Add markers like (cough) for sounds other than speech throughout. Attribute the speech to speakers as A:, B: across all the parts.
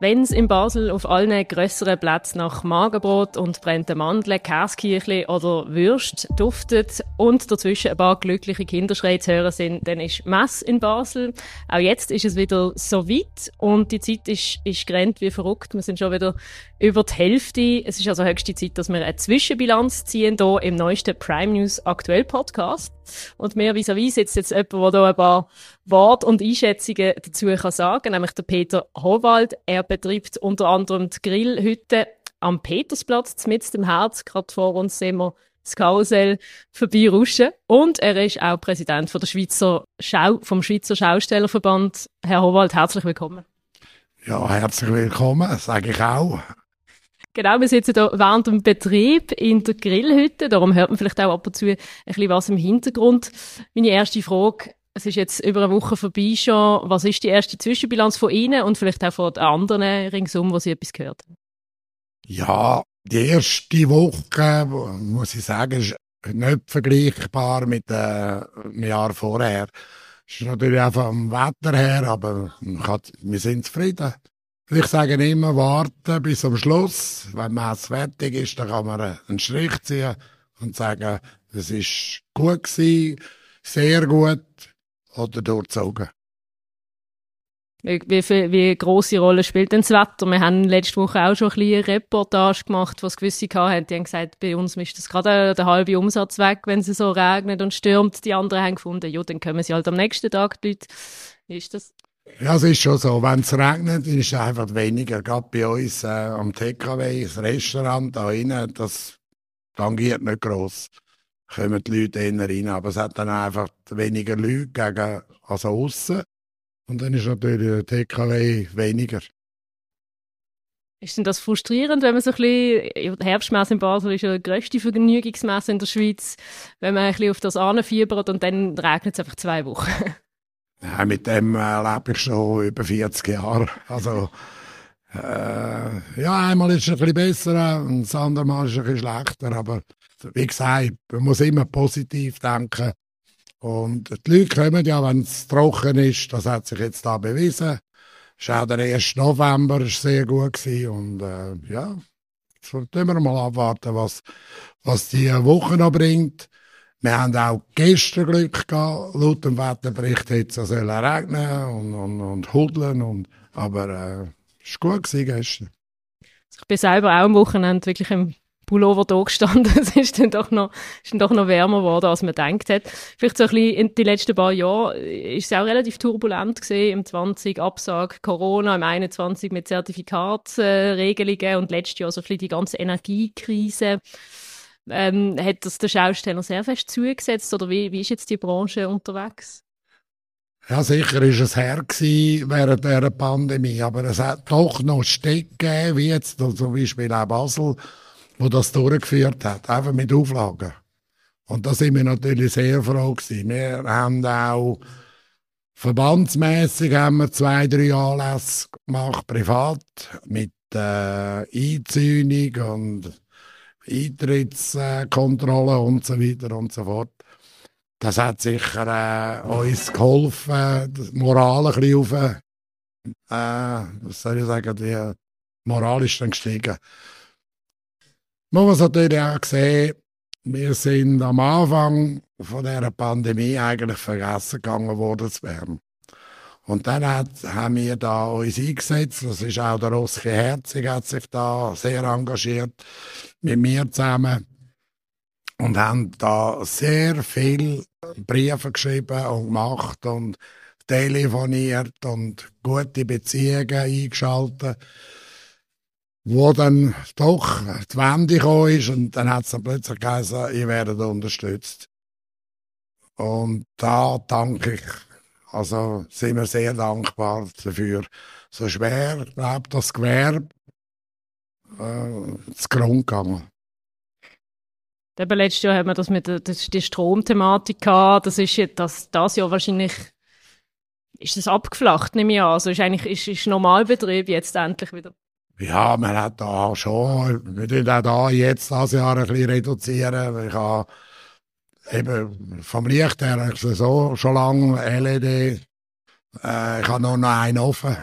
A: Wenn es in Basel auf allen grösseren Plätzen nach Magerbrot und brennten Mandeln, Käskirchli oder Würst duftet und dazwischen ein paar glückliche Kinderschreie zu hören sind, dann ist Mess in Basel. Auch jetzt ist es wieder so weit und die Zeit ist, ist gerannt wie verrückt. Wir sind schon wieder über die Hälfte. Es ist also höchste Zeit, dass wir eine Zwischenbilanz ziehen hier im neuesten Prime News Aktuell Podcast. Und mehr vis-à-vis sitzt jetzt jemand, der da ein paar Worte und Einschätzungen dazu kann sagen, nämlich der Peter Howald. Er betreibt unter anderem die Grillhütte am Petersplatz, mit dem Herz. Gerade vor uns sehen wir das Karussell vorbeiruschen. Und er ist auch Präsident von der Schweizer Schau, vom Schweizer Schaustellerverband. Herr Howald, herzlich willkommen.
B: Ja, herzlich willkommen, sage ich auch.
A: Genau, wir sitzen hier während dem Betrieb in der Grillhütte. Darum hört man vielleicht auch ab und zu ein bisschen was im Hintergrund. Meine erste Frage, es ist jetzt über eine Woche vorbei schon. Was ist die erste Zwischenbilanz von Ihnen und vielleicht auch von den anderen ringsum, wo Sie etwas gehört haben?
B: Ja, die erste Woche, muss ich sagen, ist nicht vergleichbar mit äh, dem Jahr vorher. Es ist natürlich auch vom Wetter her, aber wir sind zufrieden. Ich sage immer, warten bis zum Schluss. Wenn man fertig ist, dann kann man einen Strich ziehen und sagen, es ist gut gewesen, sehr gut oder durchzogen.
A: Wie, wie, wie grosse Rolle spielt denn das Wetter? Wir haben letzte Woche auch schon ein bisschen Reportage gemacht, was gewisse hatten. Die haben gesagt, bei uns ist das gerade der halbe Umsatz weg, wenn es so regnet und stürmt. Die anderen haben gefunden, ja, dann kommen sie halt am nächsten Tag die Leute. Wie ist das?
B: Ja, es ist schon so. Wenn es regnet, ist es einfach weniger. Gerade bei uns äh, am TKW, das Restaurant da rein, das tangiert nicht gross. Kommen die Leute eher rein. Aber es hat dann einfach weniger Leute gegen, also aussen. Und dann ist natürlich der TKW weniger.
A: Ist denn das frustrierend, wenn man so ein bisschen, die Herbstmesse in Basel ist ja die grösste Vergnügungsmesse in der Schweiz, wenn man ein bisschen auf das anfiebert und dann regnet es einfach zwei Wochen? (laughs)
B: Ja, mit dem äh, lebe ich schon über 40 Jahre. Also, äh, ja, einmal ist es ein bisschen besser und das andere Mal ist es ein bisschen schlechter. Aber wie gesagt, man muss immer positiv denken. Und die Leute kommen ja, wenn es trocken ist, das hat sich jetzt da bewiesen. Ist auch der 1. November ist sehr gut gewesen und äh, ja, so tun wir mal abwarten, was, was die Woche noch bringt. Wir haben auch gestern Glück gehabt. Laut dem Wetterbericht hätte es regnen und, und, und hudeln und, aber äh, es war gut gestern.
A: Ich bin selber auch am Wochenende wirklich im Pullover da gestanden. (laughs) es ist dann doch noch, ist dann doch noch wärmer geworden, als man gedacht hat. Vielleicht so ein bisschen in den letzten paar Jahren ist es auch relativ turbulent gesehen. Im 20 Absag Corona, im 21 mit Zertifikatsregelungen äh, und letztes Jahr so ein bisschen die ganze Energiekrise. Ähm, hat das der Schausteller sehr fest zugesetzt oder wie, wie ist jetzt die Branche unterwegs?
B: Ja, sicher ist es her während der Pandemie, aber es hat doch noch Städte gegeben, wie jetzt zum Beispiel auch Basel, wo das durchgeführt hat, einfach mit Auflagen. Und da sind wir natürlich sehr froh gewesen. Wir haben auch verbandsmäßig haben wir zwei, drei Anlässe gemacht, privat, mit äh, Einzäunung und Eintrittskontrolle und so weiter und so fort. Das hat sicher äh, uns geholfen, die Moral ein bisschen auf, äh, was soll ich sagen, die Moral ist dann gestiegen. Man muss natürlich auch sehen, wir sind am Anfang von dieser Pandemie eigentlich vergessen gegangen worden zu werden. Und dann hat, haben wir da uns eingesetzt. Das ist auch der Oskar Herzig hat sich da sehr engagiert mit mir zusammen und haben da sehr viel Briefe geschrieben und gemacht und telefoniert und gute Beziehungen eingeschaltet, wo dann doch die Wende gekommen ist und dann hat es dann plötzlich geheißen, ihr werdet unterstützt. Und da danke ich also sind wir sehr dankbar dafür. So schwer, glaube das Gewerbe äh, zu Grund gegangen.
A: Eben letztes Jahr haben wir das mit der, die Stromthematik. Das ist jetzt, das, das Jahr wahrscheinlich, ist das abgeflacht, nehme ich an. Also ist eigentlich, ist, ist Normalbetrieb jetzt endlich wieder.
B: Ja, man hat da schon, wir tun auch da jetzt das Jahr ein bisschen reduzieren. Ich habe eben vom Licht her es so schon lange LED. Äh, ich habe nur noch einen offen.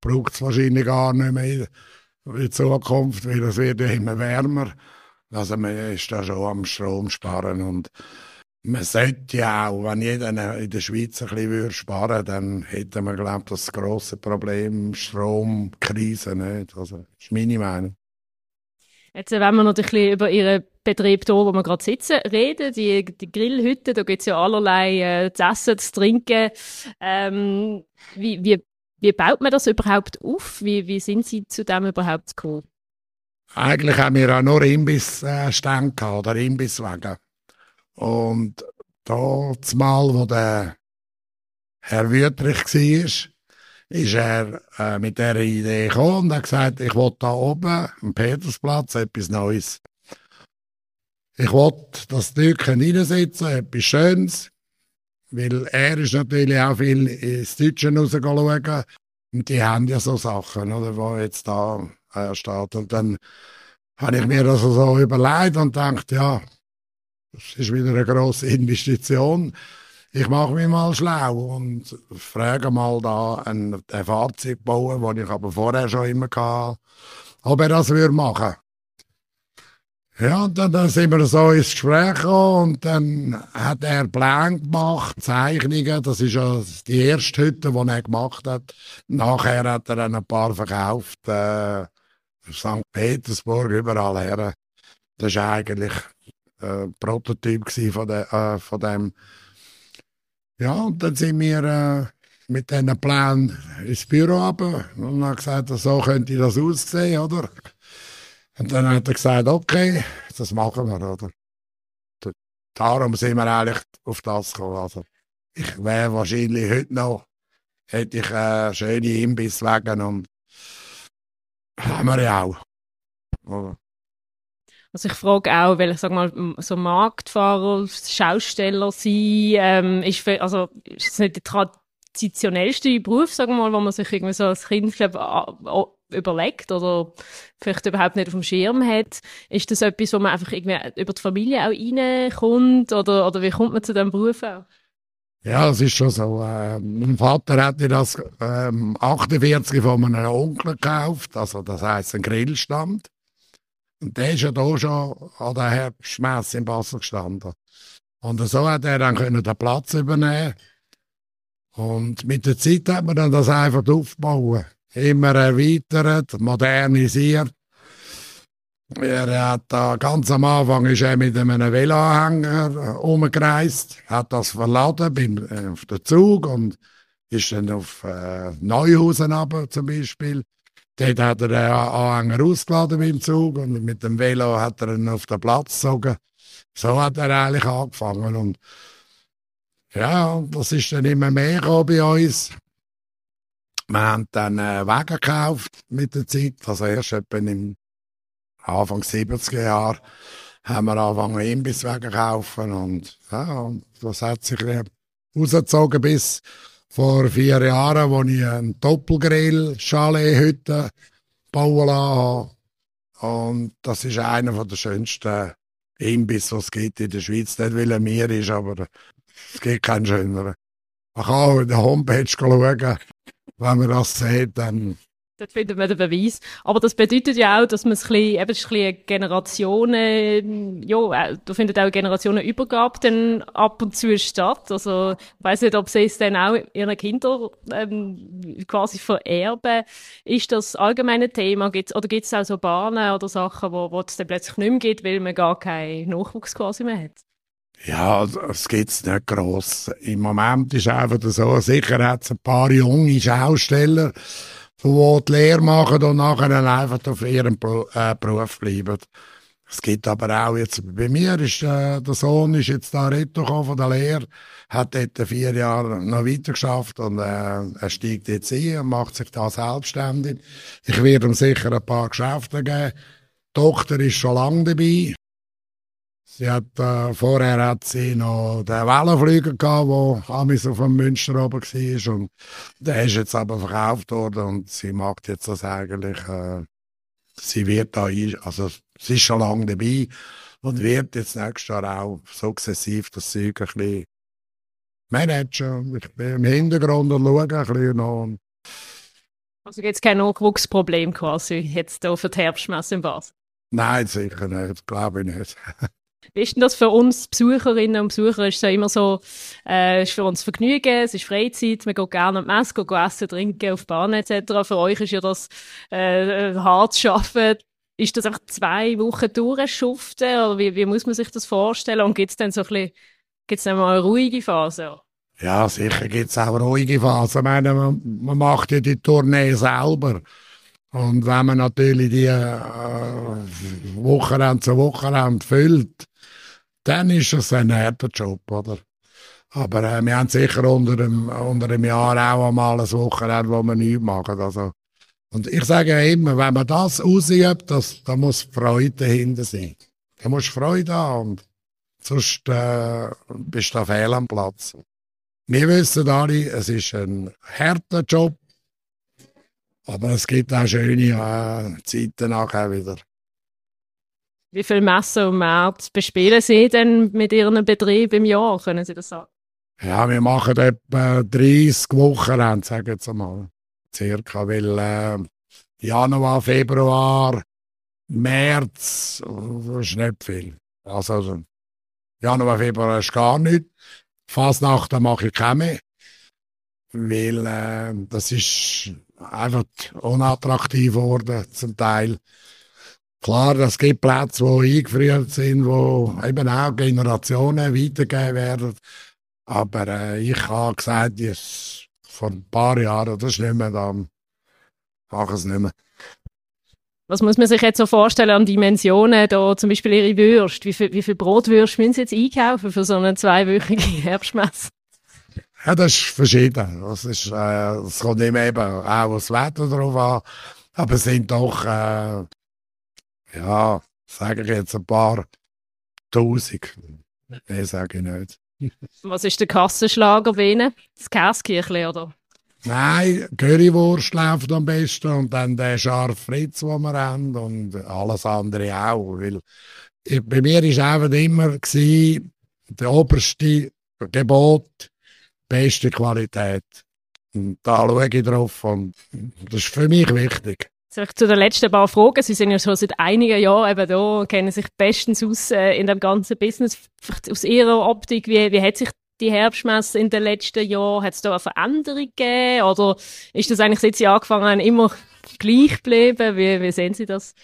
B: braucht es wahrscheinlich gar nicht mehr in Zukunft, weil es wird ja immer wärmer. Also man ist da schon am Strom sparen und man sollte ja auch, wenn jeder in der Schweiz ein bisschen sparen würde, dann hätte man, glaube ich, das grosse Problem Stromkrise nicht. Also, das ist meine Meinung.
A: Jetzt, wenn wir noch ein bisschen über Ihren Betrieb hier, wo wir gerade sitzen, reden, die, die Grillhütte, da gibt es ja allerlei äh, zu essen, zu trinken. Ähm, wie, wie, wie baut man das überhaupt auf? Wie, wie sind Sie zu dem überhaupt gekommen?
B: Eigentlich haben wir auch nur Imbissstände äh, oder Imbisswagen. Und da zumal, wo der Herr Wüttrich war, ist er äh, mit dieser Idee gekommen und hat gesagt, ich will da oben am Petersplatz etwas Neues. Ich will das Türken reinsetzen, etwas Schönes, weil er ist natürlich auch viel ins Deutsche rausgeschaut und die haben ja so Sachen, oder, wo jetzt da äh, steht. Und dann habe ich mir das so überlegt und gedacht, ja, das ist wieder eine grosse Investition. Ich mache mich mal schlau und frage mal da ein, ein Fahrzeug bauen, das ich aber vorher schon immer hatte, ob er das würde machen ja, und dann, dann sind wir so ins Gespräch gekommen und dann hat er Pläne gemacht, Zeichnungen. Das ist ja die erste Hütte, die er gemacht hat. Nachher hat er ein paar verkauft, äh, St. Petersburg, überall her. Das war eigentlich äh, Prototyp von, de, äh, von dem. Ja, und dann sind wir äh, mit diesen Plänen ins Büro runter und haben gesagt, so könnte das aussehen, oder? Und dann hat er gesagt, okay, das machen wir, oder? Darum sind wir eigentlich auf das gekommen. Also, ich wäre wahrscheinlich heute noch, hätte ich äh, schöne Imbisswegen und haben wir ja auch. Oder?
A: Also ich frage auch, weil ich sag mal, so Marktfahrer, Schausteller sein, ähm, ist, für, also, ist das nicht der traditionellste Beruf, sagen wir mal, wo man sich irgendwie so als Kind glaub, überlegt oder vielleicht überhaupt nicht auf dem Schirm hat. Ist das etwas, wo man einfach irgendwie über die Familie auch reinkommt oder, oder wie kommt man zu diesem Beruf auch?
B: Ja, es ist schon so. Äh, mein Vater hat das ähm, 48 von einem Onkel gekauft, also das heisst ein Grillstand. Und der ist ja da schon an der Herbstmesse in Basel gestanden. Und so hat er dann können den Platz übernehmen Und mit der Zeit hat man dann das einfach aufgebaut immer erweitert, modernisiert. Er hat da ganz am Anfang ist er mit einem Veloanhänger umgereist, hat das verladen beim äh, auf den Zug und ist dann auf äh, Neuhausen aber zum Beispiel. Dort hat er den Anhänger ausgeladen beim Zug und mit dem Velo hat er ihn auf den Platz gezogen. So hat er eigentlich angefangen und ja, das ist dann immer mehr bei uns. Wir haben dann äh, Wagen gekauft mit der Zeit. Also erst etwa im Anfang 70er Jahre haben wir angefangen, Imbisswagen zu kaufen. Und, ja, und das hat sich rausgezogen bis vor vier Jahren, wo ich einen Doppelgrill-Chalet-Hütte bauen lassen habe. Und das ist einer der schönsten Imbiss, die es gibt in der Schweiz. Nicht, weil er mir ist, aber es gibt keinen schöneren. Man kann auch in der Homepage schauen wenn man das sieht, dann
A: Dort findet man den Beweis. Aber das bedeutet ja auch, dass man es ein bisschen, eben, ein bisschen Generationen, ja, äh, da findet auch Generationenübergabe dann ab und zu statt. Also, ich weiss nicht, ob sie es dann auch ihren Kindern, ähm, quasi vererben. Ist das allgemeine Thema? Gibt's, oder gibt es auch so Bahnen oder Sachen, wo, wo es dann plötzlich nicht mehr gibt, weil man gar keinen Nachwuchs quasi mehr hat?
B: Ja, es gibt's nicht gross. Im Moment ist einfach so, sicher hat ein paar junge Schausteller, die die Lehre machen und nachher einfach auf ihrem äh, Beruf bleiben. Es gibt aber auch jetzt, bei mir ist, äh, der Sohn ist jetzt da retour von der Lehre, hat dort vier Jahre noch weiter geschafft und äh, er steigt jetzt ein und macht sich da selbstständig. Ich werde ihm sicher ein paar Geschäfte geben. Die Tochter ist schon lange dabei. Sie hat, äh, vorher hat sie noch den Wellenflüger gehabt, der amis auf dem Münster oben war. Und der ist jetzt aber verkauft worden und sie macht jetzt das eigentlich, äh, sie wird da, ein, also sie ist schon lange dabei und wird jetzt nächstes Jahr auch sukzessiv das Zeug ein bisschen managen. Ich bin im Hintergrund und schaue ein bisschen noch.
A: Also gibt es kein Nachwuchsproblem quasi jetzt hier für die Herbstmesse in Basel?
B: Nein, sicher nicht, glaube ich nicht. (laughs)
A: Wie ist denn das für uns Besucherinnen und Besucher? Ist es ja immer so, äh, ist für uns Vergnügen, es ist Freizeit, man geht gerne an die Messe, geht essen, trinken, auf die Bahn etc. Für euch ist ja das äh, hart arbeiten. Ist das einfach zwei Wochen durchschuften oder wie, wie muss man sich das vorstellen? Und gibt es dann so ein bisschen, gibt's dann mal eine ruhige Phase?
B: Ja, sicher gibt es auch ruhige Phasen. Ich meine, man, man macht ja die Tournee selber. Und wenn man natürlich die äh, Wochenende zu Wochenende füllt, dann ist es ein harter Job, oder? Aber äh, wir haben sicher unter einem, unter einem Jahr auch einmal ein Wochenende, wo wir nichts machen. Also, und ich sage immer, wenn man das ausübt, das, da muss Freude dahinter sein. Da muss Freude haben und sonst äh, bist du fehl am Platz. Wir wissen alle, es ist ein harter Job, aber es gibt auch schöne äh, Zeiten nachher wieder.
A: Wie viele Messen und Märkte bespielen Sie denn mit Ihrem Betrieb im Jahr? Können Sie das sagen?
B: Ja, wir machen etwa 30 Wochen, sagen jetzt einmal. Circa, weil äh, Januar, Februar, März, das ist nicht viel. Also, Januar, Februar ist gar nichts. Fasnacht mache ich keine mehr. Weil äh, das ist einfach unattraktiv geworden, zum Teil. Klar, es gibt Plätze, die eingefriert sind, wo eben auch Generationen weitergegeben werden. Aber äh, ich habe gesagt, ich, vor ein paar Jahren, das ist nicht mehr, dann mache ich es nicht mehr.
A: Was muss man sich jetzt so vorstellen an Dimensionen, da zum Beispiel Ihre Würste? Wie viel, wie viel Brotwürste müssen Sie jetzt einkaufen für so eine zweiwöchige (laughs) Herbstmesse?
B: Ja, das ist verschieden. Das, ist, äh, das kommt immer eben auch das Wetter drauf an. Aber es sind doch äh, ja, sage ich jetzt ein paar Tausend. Mehr sage ich nicht. (laughs)
A: Was ist der Kassenschlager bei Ihnen? Das Käskirchli, oder?
B: Nein, Currywurst läuft am besten und dann der scharfe Fritz, den wir haben und alles andere auch. Weil bei mir war einfach immer gewesen, der oberste Gebot, beste Qualität. Und da schaue ich drauf und das ist für mich wichtig.
A: Vielleicht zu den letzten paar Fragen. Sie sind ja schon seit einigen Jahren eben da, kennen sich bestens aus äh, in dem ganzen Business. Vielleicht aus Ihrer Optik, wie, wie hat sich die Herbstmesse in den letzten Jahren? Hat es da eine Veränderung gegeben? Oder ist das eigentlich, seit Sie angefangen haben, immer gleich geblieben? Wie, wie sehen Sie das?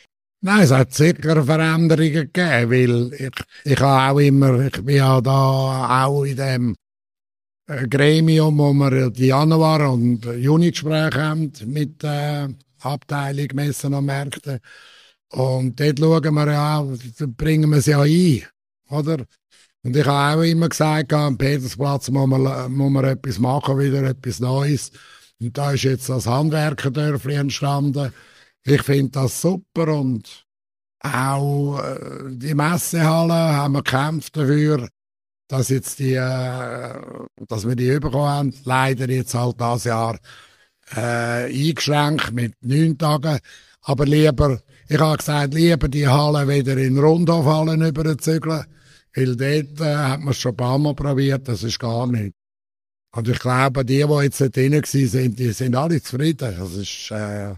B: Nein, es hat sicher Veränderungen gegeben, weil ich, ich habe auch immer, ich bin ja da auch in dem äh, Gremium, wo wir die Januar- und Juni-Gespräche haben mit äh, Abteilung Messen und Märkte. Und dort schauen wir ja, bringen wir sie ja ein, oder? Und ich habe auch immer gesagt, am Petersplatz muss man, muss man etwas machen, wieder etwas Neues. Und da ist jetzt das Handwerkerdörfli entstanden. Ich finde das super und auch äh, die Messehalle haben wir gekämpft dafür, dass jetzt die, äh, dass wir die bekommen haben. Leider jetzt halt das Jahr äh, eingeschränkt mit neun Tagen. Aber lieber, ich habe gesagt, lieber die Halle wieder in Rundhofhallen überzügeln, weil dort äh, hat man es schon ein paar Mal probiert, das ist gar nicht. Und ich glaube, die, die jetzt dort drin sind, die sind alle zufrieden. Das ist, äh,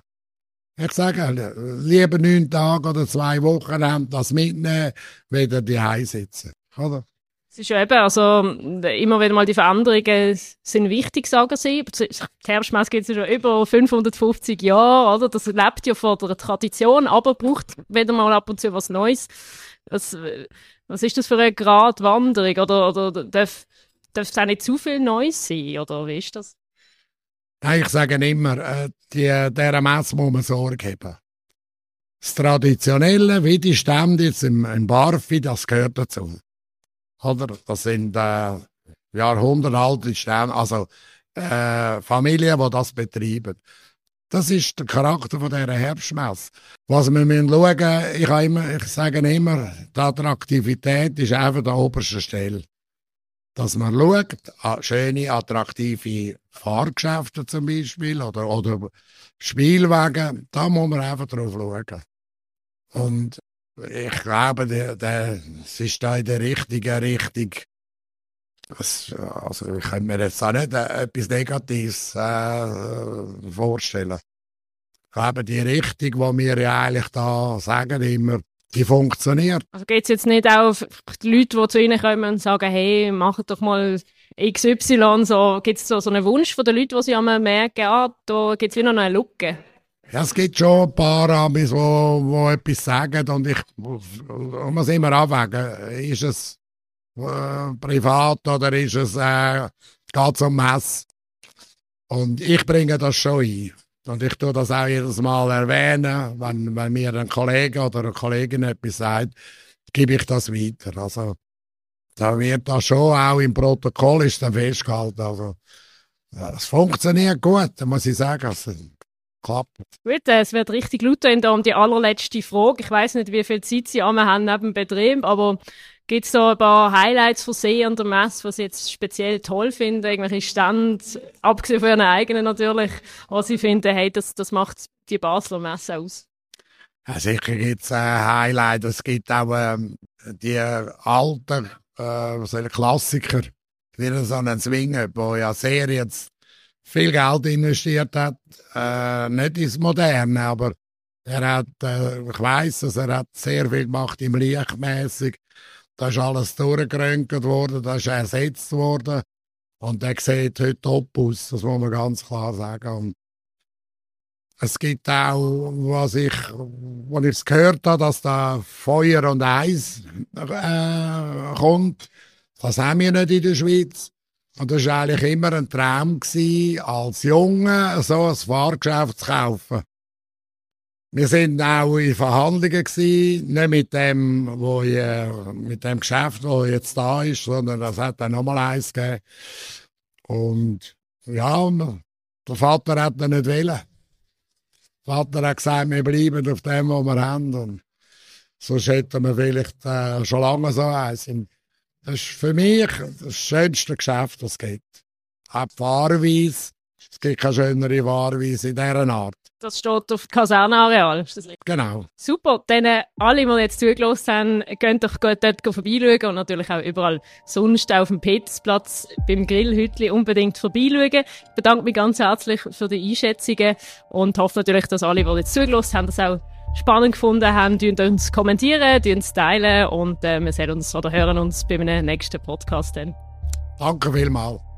B: ich sage, lieber neun Tage oder zwei Wochen haben das mitnehmen, wieder die sitzen. Oder?
A: Es ist ja eben, also immer wieder mal die Veränderungen sind wichtig, sagen sie. Die Herbstmesse gibt es ja schon über 550 Jahre, oder? Das lebt ja von der Tradition, aber braucht wieder mal ab und zu was Neues. Was, was ist das für eine Gratwanderung? Oder, oder darf, darf es auch nicht zu viel Neues sein? Oder wie ist das?
B: Nein, ich sage immer, äh, die, dieser Messe muss man Sorge haben. Das Traditionelle, wie die Stände jetzt im, im Barfi, das gehört dazu. Oder? Das sind äh, jahrhundertealte Sterne, also äh, Familien, die das betreiben. Das ist der Charakter von dieser Herbstmesse. Was wir müssen schauen, ich, immer, ich sage immer, die Attraktivität ist einfach der oberste Stelle. Dass man schaut, schöne, attraktive Fahrgeschäfte zum Beispiel oder, oder Spielwagen, da muss man einfach drauf schauen. Und ich glaube, der, der, es ist da in der richtigen Richtung. Das, also ich kann mir jetzt auch nicht äh, etwas Negatives äh, vorstellen. glaube, die Richtung, die wir ja eigentlich da sagen immer, die funktioniert.
A: Also geht es jetzt nicht auch auf die Leute, die zu Ihnen kommen und sagen, hey, macht doch mal XY, so, gibt es so, so einen Wunsch von den Leuten, die sie einmal merken, ah, da gibt es wieder noch eine Lücke?
B: Ja, es gibt schon ein paar Amis, die wo, wo etwas sagen und ich muss immer abwägen, ist es äh, privat oder ist es, äh, geht um Mess? Und ich bringe das schon ein. Und ich tue das auch jedes Mal erwähnen, wenn, wenn mir ein Kollege oder eine Kollegin etwas sagt, gebe ich das weiter. Also, da wird das schon auch im Protokoll ist dann festgehalten. Also, es funktioniert gut, muss ich sagen. Klappt.
A: Gut, äh, es wird richtig laut und um die allerletzte Frage. Ich weiß nicht, wie viel Zeit Sie haben neben dem Betrieb, aber Gibt es da ein paar Highlights von See an der Messe, was Sie jetzt speziell toll finden? Irgendwelche Stände, abgesehen von Ihren eigenen natürlich, was Sie finden, hey, das, das macht die Basler Messe aus?
B: Ja, sicher gibt es äh, Highlights. Es gibt auch ähm, die alten äh, Klassiker, wie so einen Zwinger, der ja sehr jetzt viel Geld investiert hat. Äh, nicht ins Moderne, aber er hat, äh, ich weiss, dass er hat sehr viel gemacht im Lichtmäßig. Da ist alles durchgeröntgt worden, da ist ersetzt worden. Und der sieht heute top aus, das muss man ganz klar sagen. Und es gibt auch, was ich, was ich gehört habe, dass da Feuer und Eis äh, kommt. Das haben wir nicht in der Schweiz. Und das war eigentlich immer ein Traum, gewesen, als Junge so ein Fahrgeschäft zu kaufen. Wir sind auch in Verhandlungen gewesen, nicht mit dem, wo ich, mit dem Geschäft, wo jetzt da ist, sondern das hat dann nochmal eins gegeben. Und ja, der Vater hat dann nicht wollen. Der Vater hat gesagt, wir bleiben auf dem, was wir haben. Und sonst hätten wir vielleicht äh, schon lange so eins. Das ist für mich das schönste Geschäft, das es gibt. Auch die Fahrweise. Es gibt keine schönere Fahrweise in dieser Art.
A: Das steht auf Kasernenareal.
B: Genau.
A: Super. Dann äh, alle, die jetzt zugelassen haben, könnt doch dort vorbeischauen und natürlich auch überall sonst auf dem Petersplatz beim Grillhütli unbedingt vorbeischauen. Ich bedanke mich ganz herzlich für die Einschätzungen und hoffe natürlich, dass alle, die jetzt zugelassen haben, das auch spannend gefunden haben, uns kommentieren, uns teilen und äh, wir sehen uns oder hören uns bei einem nächsten Podcast dann.
B: Danke vielmals.